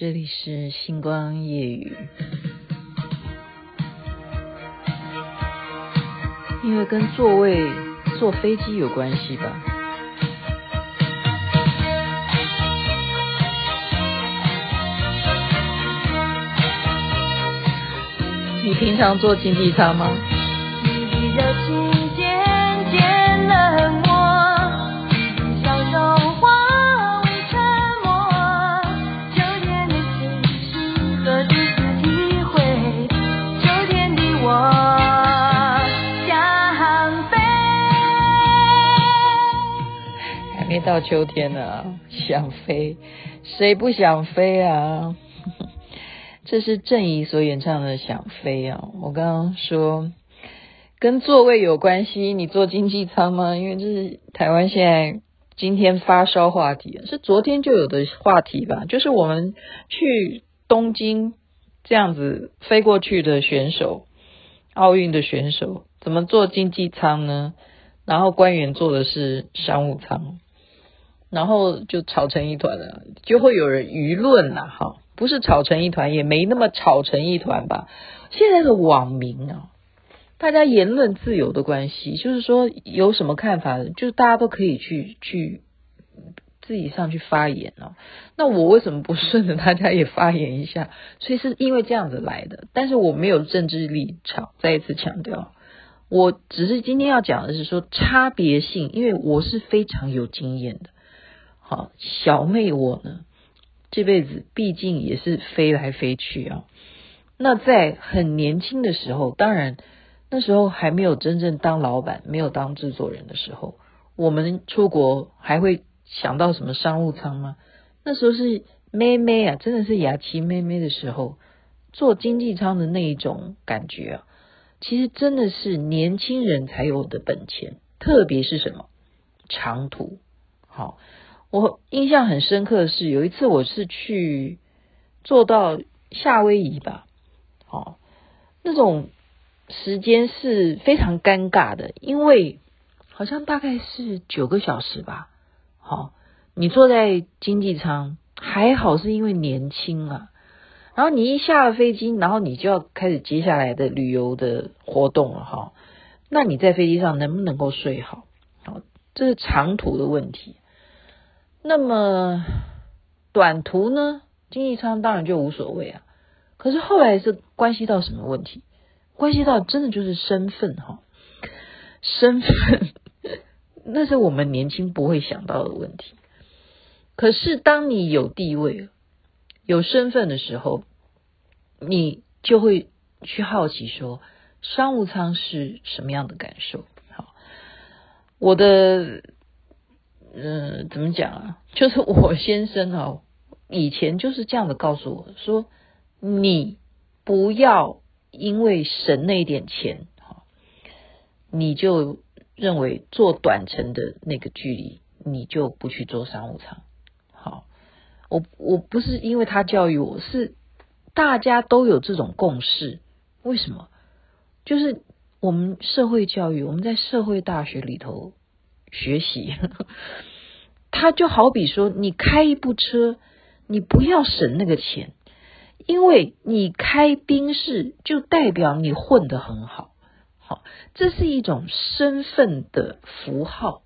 这里是星光夜雨。因为跟座位坐飞机有关系吧？你平常坐经济舱吗？到秋天了，想飞，谁不想飞啊？这是郑怡所演唱的《想飞》啊。我刚刚说跟座位有关系，你坐经济舱吗？因为这是台湾现在今天发烧话题，是昨天就有的话题吧？就是我们去东京这样子飞过去的选手，奥运的选手怎么坐经济舱呢？然后官员坐的是商务舱。然后就吵成一团了，就会有人舆论了，哈，不是吵成一团，也没那么吵成一团吧。现在的网民啊，大家言论自由的关系，就是说有什么看法，就是大家都可以去去自己上去发言哦。那我为什么不顺着 大家也发言一下？所以是因为这样子来的，但是我没有政治立场，再一次强调，我只是今天要讲的是说差别性，因为我是非常有经验的。好，小妹我呢，这辈子毕竟也是飞来飞去啊。那在很年轻的时候，当然那时候还没有真正当老板，没有当制作人的时候，我们出国还会想到什么商务舱吗？那时候是妹妹啊，真的是雅琪妹妹的时候，坐经济舱的那一种感觉啊，其实真的是年轻人才有的本钱，特别是什么长途，好。我印象很深刻的是，有一次我是去坐到夏威夷吧，哦，那种时间是非常尴尬的，因为好像大概是九个小时吧，好，你坐在经济舱还好是因为年轻啊，然后你一下了飞机，然后你就要开始接下来的旅游的活动了哈，那你在飞机上能不能够睡好？好，这是长途的问题。那么短途呢？经济舱当然就无所谓啊。可是后来是关系到什么问题？关系到真的就是身份哈，身份那是我们年轻不会想到的问题。可是当你有地位、有身份的时候，你就会去好奇说，商务舱是什么样的感受？好，我的。嗯、呃，怎么讲啊？就是我先生哦，以前就是这样的告诉我说，你不要因为省那一点钱，你就认为做短程的那个距离，你就不去做商务舱。好，我我不是因为他教育我，是大家都有这种共识。为什么？就是我们社会教育，我们在社会大学里头。学习，他就好比说，你开一部车，你不要省那个钱，因为你开宾士就代表你混得很好，好，这是一种身份的符号，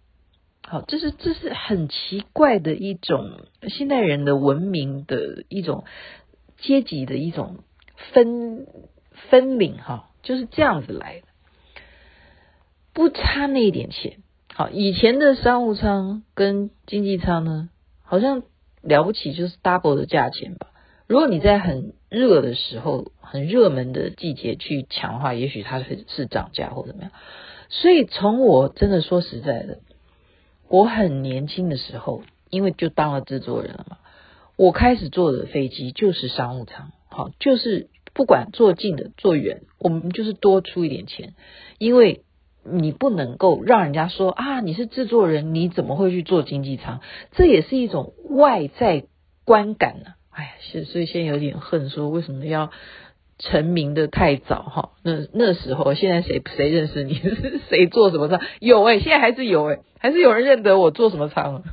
好，这是这是很奇怪的一种现代人的文明的一种阶级的一种分分领哈，就是这样子来的，不差那一点钱。好，以前的商务舱跟经济舱呢，好像了不起就是 double 的价钱吧。如果你在很热的时候、很热门的季节去抢的话，也许它是是涨价或怎么样。所以从我真的说实在的，我很年轻的时候，因为就当了制作人了嘛，我开始坐的飞机就是商务舱。好，就是不管坐近的坐远，我们就是多出一点钱，因为。你不能够让人家说啊，你是制作人，你怎么会去做经济舱？这也是一种外在观感呢、啊。哎呀，是所以现在有点恨，说为什么要成名的太早哈？那那时候，现在谁谁认识你？谁做什么舱？有诶、欸、现在还是有诶、欸、还是有人认得我做什么舱。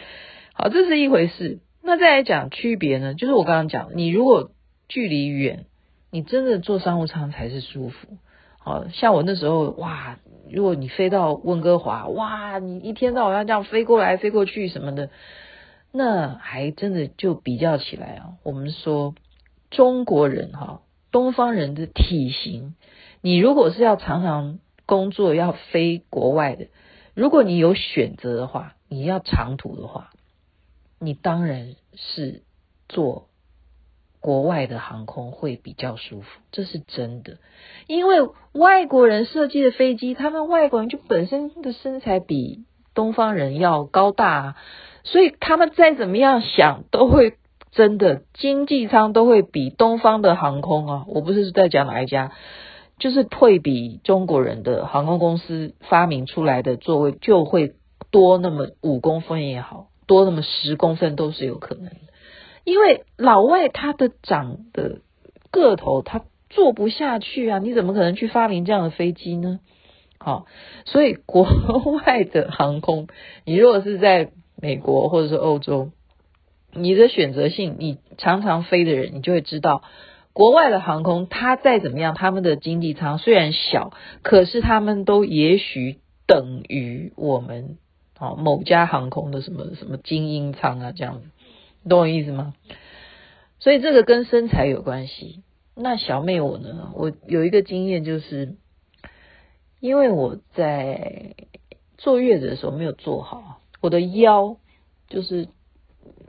好，这是一回事。那再来讲区别呢，就是我刚刚讲，你如果距离远，你真的坐商务舱才是舒服。好像我那时候哇，如果你飞到温哥华，哇，你一天到晚要这样飞过来飞过去什么的，那还真的就比较起来啊。我们说中国人哈，东方人的体型，你如果是要常常工作要飞国外的，如果你有选择的话，你要长途的话，你当然是坐。国外的航空会比较舒服，这是真的，因为外国人设计的飞机，他们外国人就本身的身材比东方人要高大，所以他们再怎么样想，都会真的经济舱都会比东方的航空啊，我不是在讲哪一家，就是会比中国人的航空公司发明出来的座位就会多那么五公分也好，多那么十公分都是有可能的。因为老外他的长的个头，他坐不下去啊！你怎么可能去发明这样的飞机呢？好，所以国外的航空，你如果是在美国或者是欧洲，你的选择性，你常常飞的人，你就会知道，国外的航空，它再怎么样，他们的经济舱虽然小，可是他们都也许等于我们啊某家航空的什么什么精英舱啊这样子。懂我意思吗？所以这个跟身材有关系。那小妹我呢？我有一个经验，就是因为我在坐月子的时候没有坐好，我的腰就是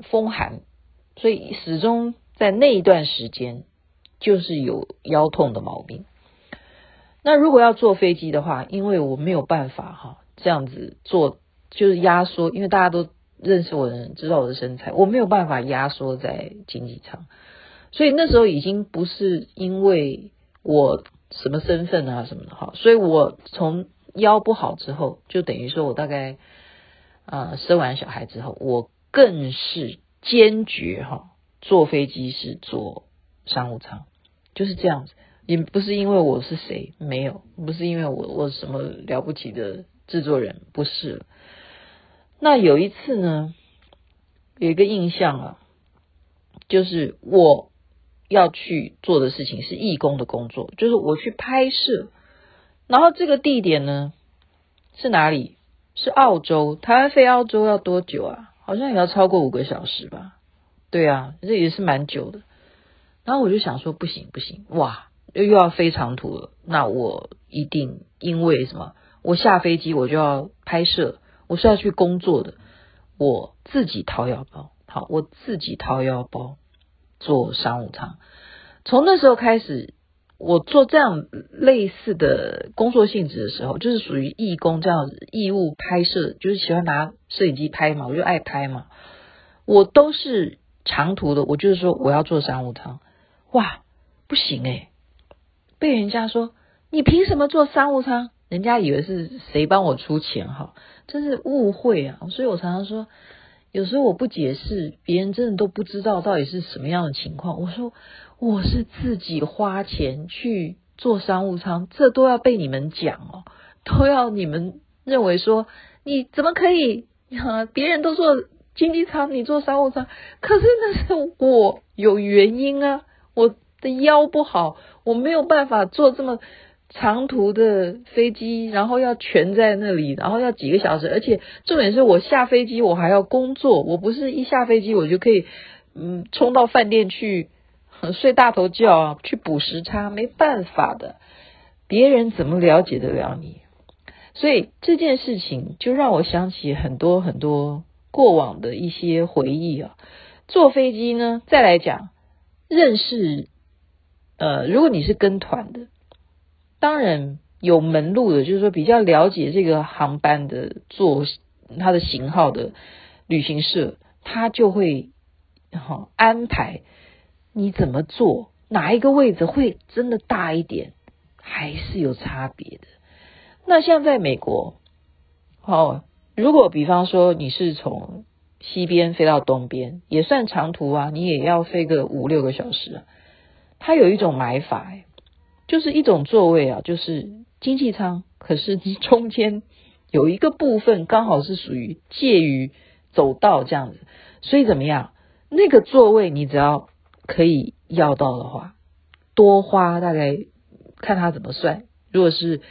风寒，所以始终在那一段时间就是有腰痛的毛病。那如果要坐飞机的话，因为我没有办法哈这样子坐，就是压缩，因为大家都。认识我的人知道我的身材，我没有办法压缩在经济舱，所以那时候已经不是因为我什么身份啊什么的哈，所以我从腰不好之后，就等于说我大概啊、生完小孩之后，我更是坚决哈坐飞机是坐商务舱，就是这样子，也不是因为我是谁，没有，不是因为我我什么了不起的制作人，不是。那有一次呢，有一个印象啊，就是我要去做的事情是义工的工作，就是我去拍摄，然后这个地点呢是哪里？是澳洲，台湾飞澳洲要多久啊？好像也要超过五个小时吧？对啊，这也是蛮久的。然后我就想说，不行不行，哇，又又要飞长途了，那我一定因为什么？我下飞机我就要拍摄。我是要去工作的，我自己掏腰包，好，我自己掏腰包坐商务舱。从那时候开始，我做这样类似的工作性质的时候，就是属于义工这样子义务拍摄，就是喜欢拿摄影机拍嘛，我就爱拍嘛。我都是长途的，我就是说我要做商务舱，哇，不行诶，被人家说你凭什么坐商务舱？人家以为是谁帮我出钱哈，真是误会啊！所以我常常说，有时候我不解释，别人真的都不知道到底是什么样的情况。我说我是自己花钱去坐商务舱，这都要被你们讲哦，都要你们认为说你怎么可以啊？别人都坐经济舱，你坐商务舱，可是那是我有原因啊，我的腰不好，我没有办法坐这么。长途的飞机，然后要全在那里，然后要几个小时，而且重点是我下飞机我还要工作，我不是一下飞机我就可以嗯冲到饭店去睡大头觉，去补时差，没办法的，别人怎么了解得了你？所以这件事情就让我想起很多很多过往的一些回忆啊。坐飞机呢，再来讲认识，呃，如果你是跟团的。当然有门路的，就是说比较了解这个航班的座，它的型号的旅行社，他就会好安排你怎么坐，哪一个位置会真的大一点，还是有差别的。那像在美国，哦，如果比方说你是从西边飞到东边，也算长途啊，你也要飞个五六个小时啊。它有一种买法，哎。就是一种座位啊，就是经济舱，可是中间有一个部分刚好是属于介于走道这样子，所以怎么样？那个座位你只要可以要到的话，多花大概看他怎么算。如果是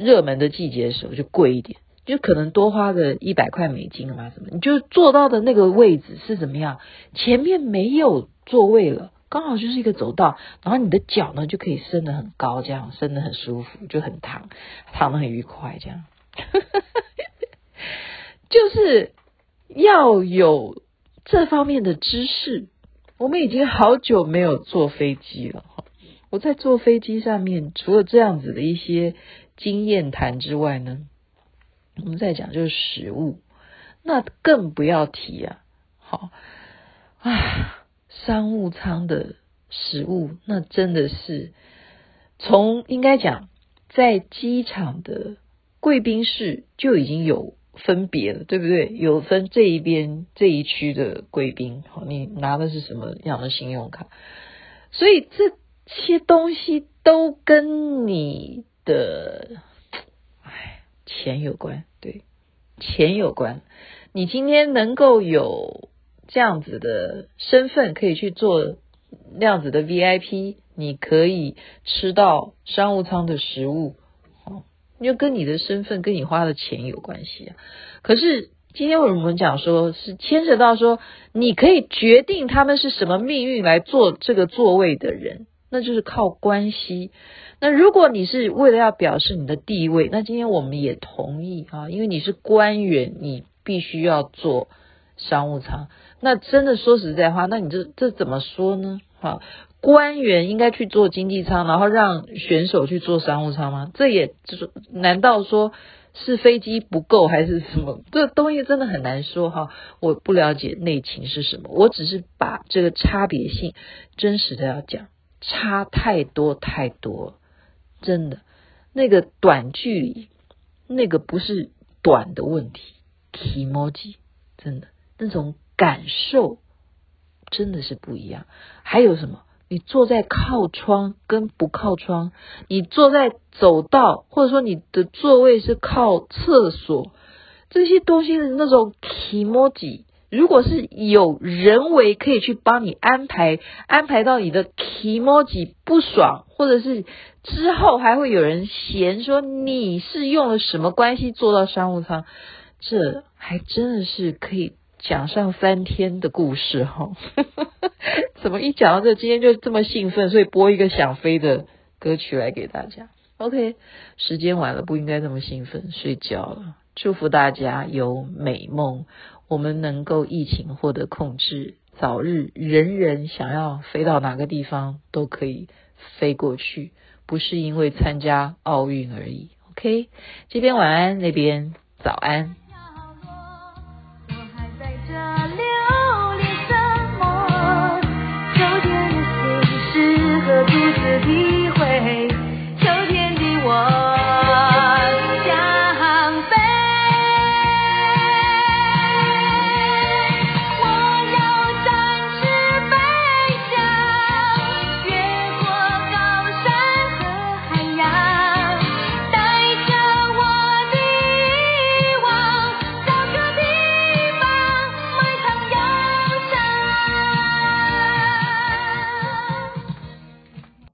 热门的季节的时候，就贵一点，就可能多花个一百块美金嘛，什么？你就坐到的那个位置是怎么样？前面没有座位了，刚好就是一个走道，然后你的脚呢就可以伸得很高，这样伸得很舒服，就很躺，躺得很愉快，这样。就是要有。这方面的知识，我们已经好久没有坐飞机了。我在坐飞机上面，除了这样子的一些经验谈之外呢，我们在讲就是食物，那更不要提啊。好啊，商务舱的食物，那真的是从应该讲在机场的贵宾室就已经有。分别了，对不对？有分这一边这一区的贵宾，好，你拿的是什么样的信用卡？所以这些东西都跟你的，哎，钱有关，对，钱有关。你今天能够有这样子的身份，可以去做那样子的 VIP，你可以吃到商务舱的食物。哦就跟你的身份、跟你花的钱有关系啊。可是今天我们讲说，是牵扯到说，你可以决定他们是什么命运来坐这个座位的人，那就是靠关系。那如果你是为了要表示你的地位，那今天我们也同意啊，因为你是官员，你必须要做商务舱。那真的说实在话，那你这这怎么说呢？哈。官员应该去坐经济舱，然后让选手去坐商务舱吗？这也就是难道说是飞机不够还是什么？这东西真的很难说哈，我不了解内情是什么，我只是把这个差别性真实的要讲，差太多太多，真的那个短距离那个不是短的问题，kimoji 真的那种感受真的是不一样，还有什么？你坐在靠窗跟不靠窗，你坐在走道，或者说你的座位是靠厕所，这些东西的那种気持ち，如果是有人为可以去帮你安排，安排到你的気持ち不爽，或者是之后还会有人嫌说你是用了什么关系坐到商务舱，这还真的是可以。讲上三天的故事哈，怎么一讲到这，今天就这么兴奋，所以播一个想飞的歌曲来给大家。OK，时间晚了，不应该这么兴奋，睡觉了。祝福大家有美梦，我们能够疫情获得控制，早日人人想要飞到哪个地方都可以飞过去，不是因为参加奥运而已。OK，这边晚安，那边早安。